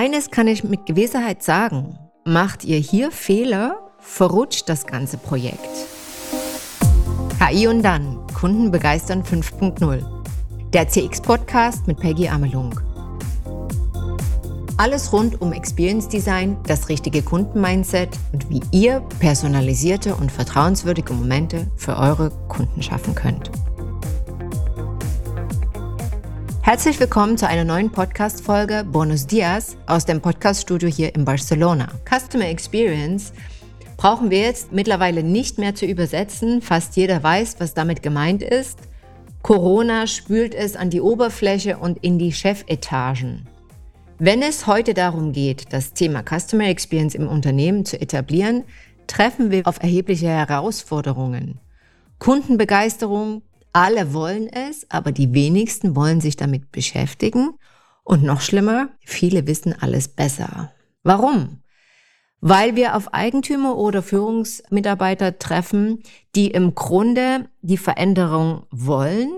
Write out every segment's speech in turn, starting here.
Eines kann ich mit Gewissheit sagen. Macht ihr hier Fehler, verrutscht das ganze Projekt. KI und dann. Kunden begeistern 5.0. Der CX-Podcast mit Peggy Amelung. Alles rund um Experience Design, das richtige Kundenmindset und wie ihr personalisierte und vertrauenswürdige Momente für eure Kunden schaffen könnt. Herzlich willkommen zu einer neuen Podcast-Folge Bonus Dias aus dem Podcast-Studio hier in Barcelona. Customer Experience brauchen wir jetzt mittlerweile nicht mehr zu übersetzen. Fast jeder weiß, was damit gemeint ist. Corona spült es an die Oberfläche und in die Chefetagen. Wenn es heute darum geht, das Thema Customer Experience im Unternehmen zu etablieren, treffen wir auf erhebliche Herausforderungen. Kundenbegeisterung, alle wollen es, aber die wenigsten wollen sich damit beschäftigen. Und noch schlimmer, viele wissen alles besser. Warum? Weil wir auf Eigentümer oder Führungsmitarbeiter treffen, die im Grunde die Veränderung wollen,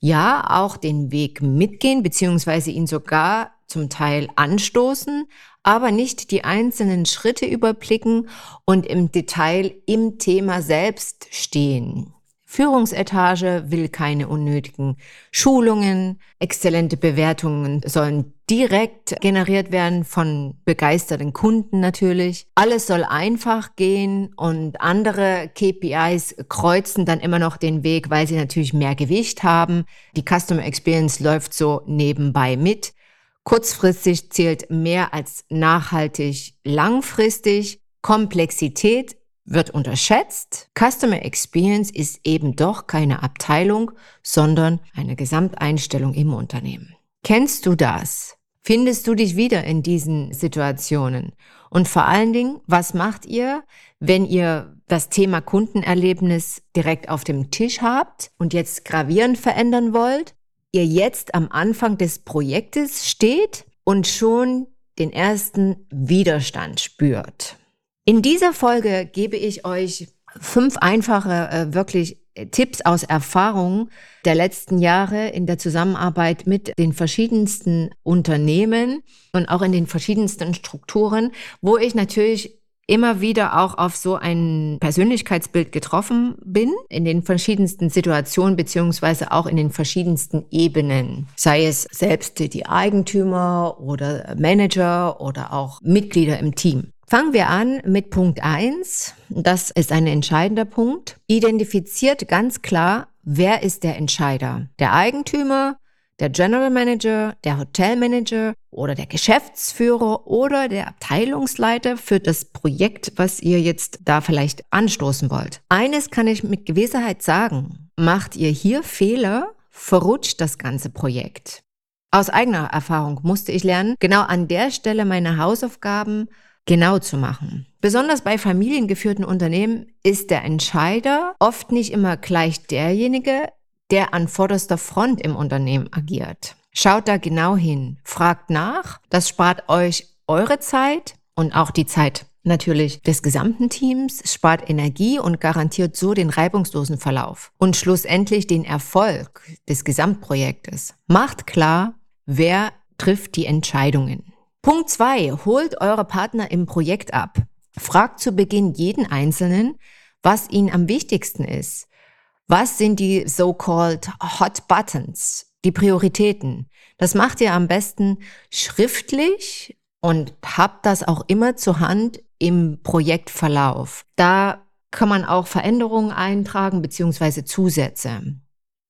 ja auch den Weg mitgehen, beziehungsweise ihn sogar zum Teil anstoßen, aber nicht die einzelnen Schritte überblicken und im Detail im Thema selbst stehen. Führungsetage will keine unnötigen Schulungen. Exzellente Bewertungen sollen direkt generiert werden von begeisterten Kunden natürlich. Alles soll einfach gehen und andere KPIs kreuzen dann immer noch den Weg, weil sie natürlich mehr Gewicht haben. Die Customer Experience läuft so nebenbei mit. Kurzfristig zählt mehr als nachhaltig langfristig. Komplexität wird unterschätzt. Customer Experience ist eben doch keine Abteilung, sondern eine Gesamteinstellung im Unternehmen. Kennst du das? Findest du dich wieder in diesen Situationen? Und vor allen Dingen, was macht ihr, wenn ihr das Thema Kundenerlebnis direkt auf dem Tisch habt und jetzt gravierend verändern wollt? Ihr jetzt am Anfang des Projektes steht und schon den ersten Widerstand spürt. In dieser Folge gebe ich euch fünf einfache, äh, wirklich äh, Tipps aus Erfahrung der letzten Jahre in der Zusammenarbeit mit den verschiedensten Unternehmen und auch in den verschiedensten Strukturen, wo ich natürlich immer wieder auch auf so ein Persönlichkeitsbild getroffen bin, in den verschiedensten Situationen beziehungsweise auch in den verschiedensten Ebenen, sei es selbst die Eigentümer oder Manager oder auch Mitglieder im Team. Fangen wir an mit Punkt eins. Das ist ein entscheidender Punkt. Identifiziert ganz klar, wer ist der Entscheider? Der Eigentümer, der General Manager, der Hotelmanager oder der Geschäftsführer oder der Abteilungsleiter für das Projekt, was ihr jetzt da vielleicht anstoßen wollt. Eines kann ich mit Gewissheit sagen. Macht ihr hier Fehler, verrutscht das ganze Projekt. Aus eigener Erfahrung musste ich lernen, genau an der Stelle meine Hausaufgaben genau zu machen. Besonders bei familiengeführten Unternehmen ist der Entscheider oft nicht immer gleich derjenige, der an vorderster Front im Unternehmen agiert. Schaut da genau hin, fragt nach, das spart euch eure Zeit und auch die Zeit natürlich des gesamten Teams, spart Energie und garantiert so den reibungslosen Verlauf und schlussendlich den Erfolg des Gesamtprojektes. Macht klar, wer trifft die Entscheidungen. Punkt zwei: Holt eure Partner im Projekt ab. Fragt zu Beginn jeden Einzelnen, was ihnen am wichtigsten ist. Was sind die so-called Hot Buttons, die Prioritäten? Das macht ihr am besten schriftlich und habt das auch immer zur Hand im Projektverlauf. Da kann man auch Veränderungen eintragen beziehungsweise Zusätze.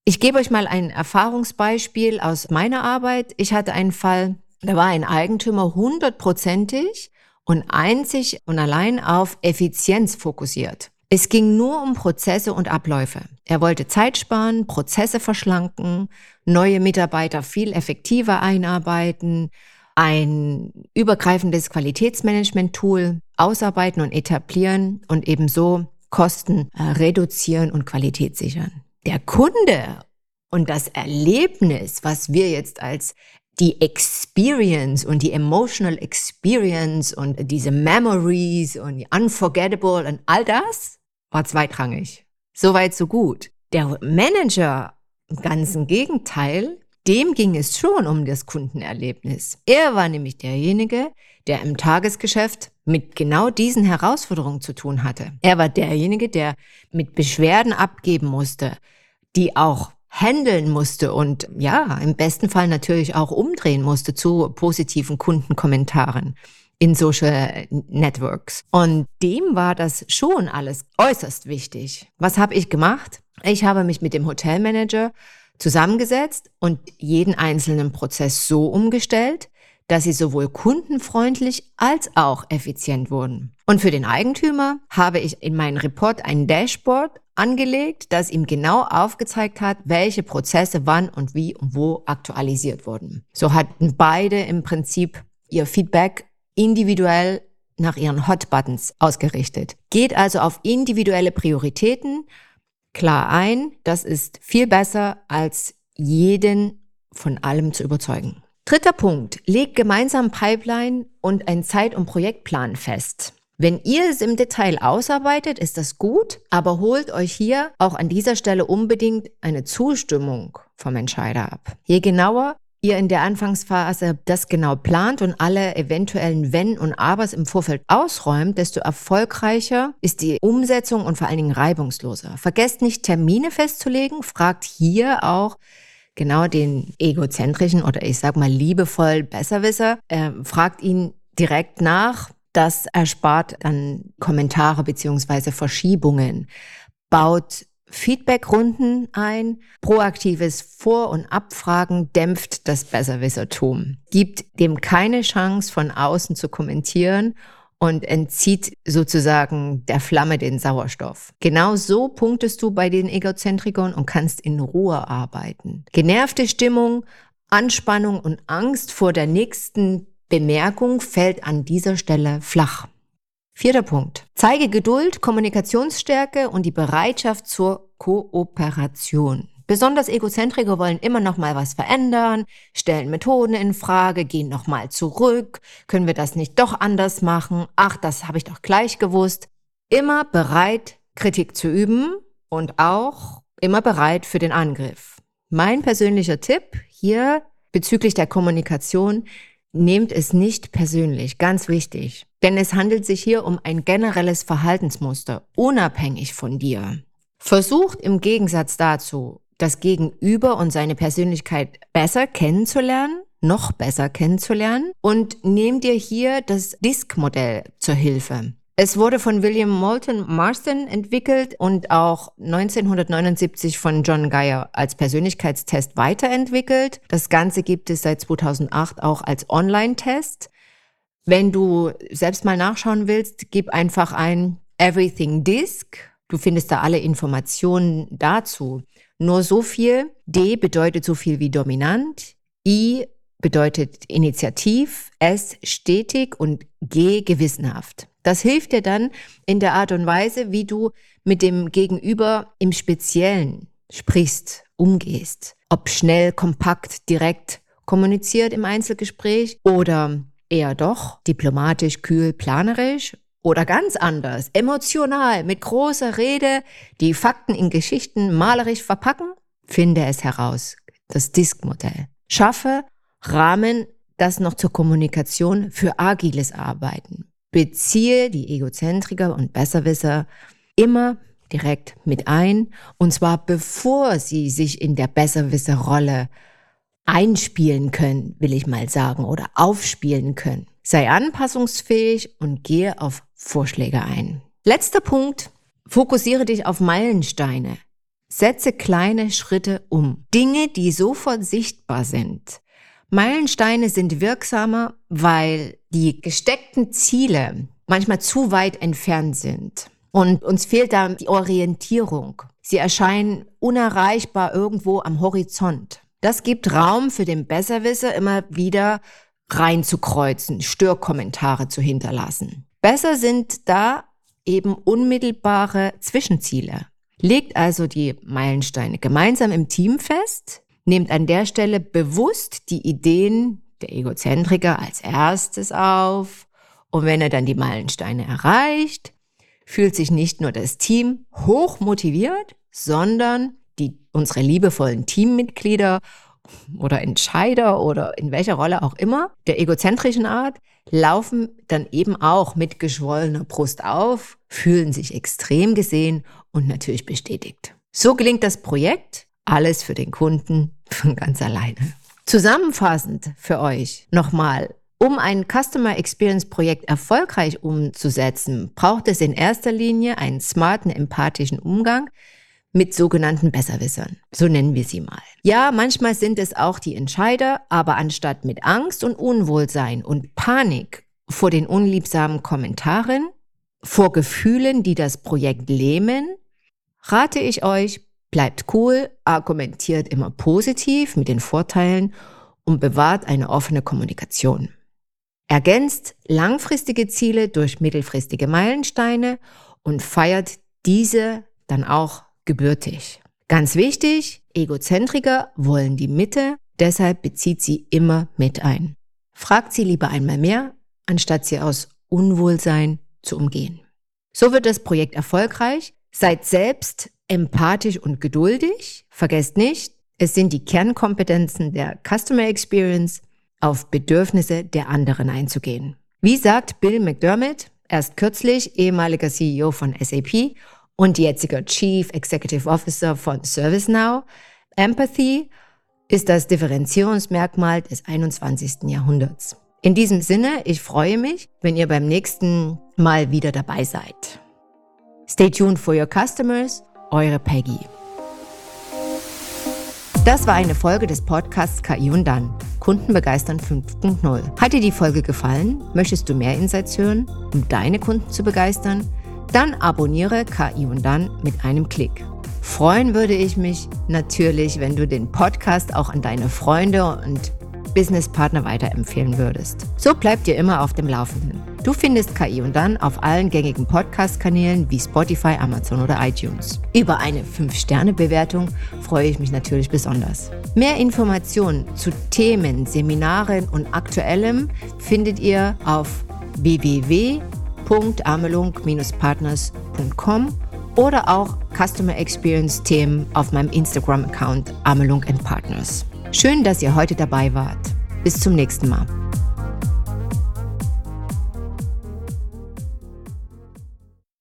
Ich gebe euch mal ein Erfahrungsbeispiel aus meiner Arbeit. Ich hatte einen Fall, da war ein Eigentümer hundertprozentig und einzig und allein auf Effizienz fokussiert. Es ging nur um Prozesse und Abläufe. Er wollte Zeit sparen, Prozesse verschlanken, neue Mitarbeiter viel effektiver einarbeiten, ein übergreifendes Qualitätsmanagement-Tool ausarbeiten und etablieren und ebenso Kosten äh, reduzieren und Qualität sichern. Der Kunde und das Erlebnis, was wir jetzt als die Experience und die Emotional Experience und diese Memories und die Unforgettable und all das war zweitrangig. Soweit, so gut. Der Manager, im ganzen Gegenteil, dem ging es schon um das Kundenerlebnis. Er war nämlich derjenige, der im Tagesgeschäft mit genau diesen Herausforderungen zu tun hatte. Er war derjenige, der mit Beschwerden abgeben musste, die auch handeln musste und ja, im besten Fall natürlich auch umdrehen musste zu positiven Kundenkommentaren in Social Networks. Und dem war das schon alles äußerst wichtig. Was habe ich gemacht? Ich habe mich mit dem Hotelmanager zusammengesetzt und jeden einzelnen Prozess so umgestellt, dass sie sowohl kundenfreundlich als auch effizient wurden. Und für den Eigentümer habe ich in meinen Report ein Dashboard angelegt, das ihm genau aufgezeigt hat, welche Prozesse wann und wie und wo aktualisiert wurden. So hatten beide im Prinzip ihr Feedback individuell nach ihren Hot-Buttons ausgerichtet. Geht also auf individuelle Prioritäten klar ein. Das ist viel besser, als jeden von allem zu überzeugen. Dritter Punkt. Legt gemeinsam Pipeline und einen Zeit- und Projektplan fest. Wenn ihr es im Detail ausarbeitet, ist das gut, aber holt euch hier auch an dieser Stelle unbedingt eine Zustimmung vom Entscheider ab. Je genauer ihr in der Anfangsphase das genau plant und alle eventuellen Wenn und Abers im Vorfeld ausräumt, desto erfolgreicher ist die Umsetzung und vor allen Dingen reibungsloser. Vergesst nicht, Termine festzulegen, fragt hier auch genau den egozentrischen oder ich sag mal liebevoll Besserwisser, äh, fragt ihn direkt nach, das erspart dann Kommentare beziehungsweise Verschiebungen, baut Feedbackrunden ein, proaktives Vor- und Abfragen dämpft das Besserwissertum, gibt dem keine Chance von außen zu kommentieren und entzieht sozusagen der Flamme den Sauerstoff. Genau so punktest du bei den Egozentrikern und kannst in Ruhe arbeiten. Genervte Stimmung, Anspannung und Angst vor der nächsten Bemerkung fällt an dieser Stelle flach. Vierter Punkt. Zeige Geduld, Kommunikationsstärke und die Bereitschaft zur Kooperation. Besonders Egozentriker wollen immer noch mal was verändern, stellen Methoden in Frage, gehen noch mal zurück. Können wir das nicht doch anders machen? Ach, das habe ich doch gleich gewusst. Immer bereit, Kritik zu üben und auch immer bereit für den Angriff. Mein persönlicher Tipp hier bezüglich der Kommunikation, Nehmt es nicht persönlich, ganz wichtig. Denn es handelt sich hier um ein generelles Verhaltensmuster, unabhängig von dir. Versucht im Gegensatz dazu, das Gegenüber und seine Persönlichkeit besser kennenzulernen, noch besser kennenzulernen und nehmt dir hier das Disk-Modell zur Hilfe. Es wurde von William Moulton Marston entwickelt und auch 1979 von John Geyer als Persönlichkeitstest weiterentwickelt. Das Ganze gibt es seit 2008 auch als Online-Test. Wenn du selbst mal nachschauen willst, gib einfach ein Everything Disk. Du findest da alle Informationen dazu. Nur so viel. D bedeutet so viel wie dominant. I bedeutet initiativ. S stetig und G gewissenhaft. Das hilft dir dann in der Art und Weise, wie du mit dem Gegenüber im Speziellen sprichst, umgehst. Ob schnell, kompakt, direkt kommuniziert im Einzelgespräch oder eher doch diplomatisch, kühl, planerisch oder ganz anders, emotional, mit großer Rede, die Fakten in Geschichten malerisch verpacken? Finde es heraus. Das Disk-Modell. Schaffe Rahmen, das noch zur Kommunikation für agiles Arbeiten beziehe die Egozentriker und Besserwisser immer direkt mit ein, und zwar bevor sie sich in der Besserwisserrolle einspielen können, will ich mal sagen, oder aufspielen können. Sei anpassungsfähig und gehe auf Vorschläge ein. Letzter Punkt, fokussiere dich auf Meilensteine. Setze kleine Schritte um. Dinge, die sofort sichtbar sind. Meilensteine sind wirksamer, weil die gesteckten Ziele manchmal zu weit entfernt sind. Und uns fehlt da die Orientierung. Sie erscheinen unerreichbar irgendwo am Horizont. Das gibt Raum für den Besserwisser, immer wieder reinzukreuzen, Störkommentare zu hinterlassen. Besser sind da eben unmittelbare Zwischenziele. Legt also die Meilensteine gemeinsam im Team fest, nehmt an der Stelle bewusst die Ideen der Egozentriker als erstes auf und wenn er dann die Meilensteine erreicht, fühlt sich nicht nur das Team hoch motiviert, sondern die, unsere liebevollen Teammitglieder oder Entscheider oder in welcher Rolle auch immer, der egozentrischen Art, laufen dann eben auch mit geschwollener Brust auf, fühlen sich extrem gesehen und natürlich bestätigt. So gelingt das Projekt, alles für den Kunden von ganz alleine. Zusammenfassend für euch nochmal, um ein Customer Experience Projekt erfolgreich umzusetzen, braucht es in erster Linie einen smarten, empathischen Umgang mit sogenannten Besserwissern. So nennen wir sie mal. Ja, manchmal sind es auch die Entscheider, aber anstatt mit Angst und Unwohlsein und Panik vor den unliebsamen Kommentaren, vor Gefühlen, die das Projekt lähmen, rate ich euch, bleibt cool, argumentiert immer positiv mit den Vorteilen und bewahrt eine offene Kommunikation. Ergänzt langfristige Ziele durch mittelfristige Meilensteine und feiert diese dann auch gebürtig. Ganz wichtig, Egozentriker wollen die Mitte, deshalb bezieht sie immer mit ein. Fragt sie lieber einmal mehr, anstatt sie aus Unwohlsein zu umgehen. So wird das Projekt erfolgreich. Seid selbst empathisch und geduldig. Vergesst nicht, es sind die Kernkompetenzen der Customer Experience, auf Bedürfnisse der anderen einzugehen. Wie sagt Bill McDermott, erst kürzlich ehemaliger CEO von SAP und jetziger Chief Executive Officer von ServiceNow, Empathy ist das Differenzierungsmerkmal des 21. Jahrhunderts. In diesem Sinne, ich freue mich, wenn ihr beim nächsten Mal wieder dabei seid. Stay tuned for your customers, eure Peggy. Das war eine Folge des Podcasts KI und dann. Kunden begeistern 5.0. Hat dir die Folge gefallen? Möchtest du mehr Insights hören, um deine Kunden zu begeistern? Dann abonniere KI und dann mit einem Klick. Freuen würde ich mich natürlich, wenn du den Podcast auch an deine Freunde und Businesspartner weiterempfehlen würdest. So bleibt ihr immer auf dem Laufenden. Du findest KI und dann auf allen gängigen Podcast-Kanälen wie Spotify, Amazon oder iTunes. Über eine 5-Sterne-Bewertung freue ich mich natürlich besonders. Mehr Informationen zu Themen, Seminaren und Aktuellem findet ihr auf www.amelung-partners.com oder auch Customer Experience Themen auf meinem Instagram-Account Amelung Partners. Schön, dass ihr heute dabei wart. Bis zum nächsten Mal.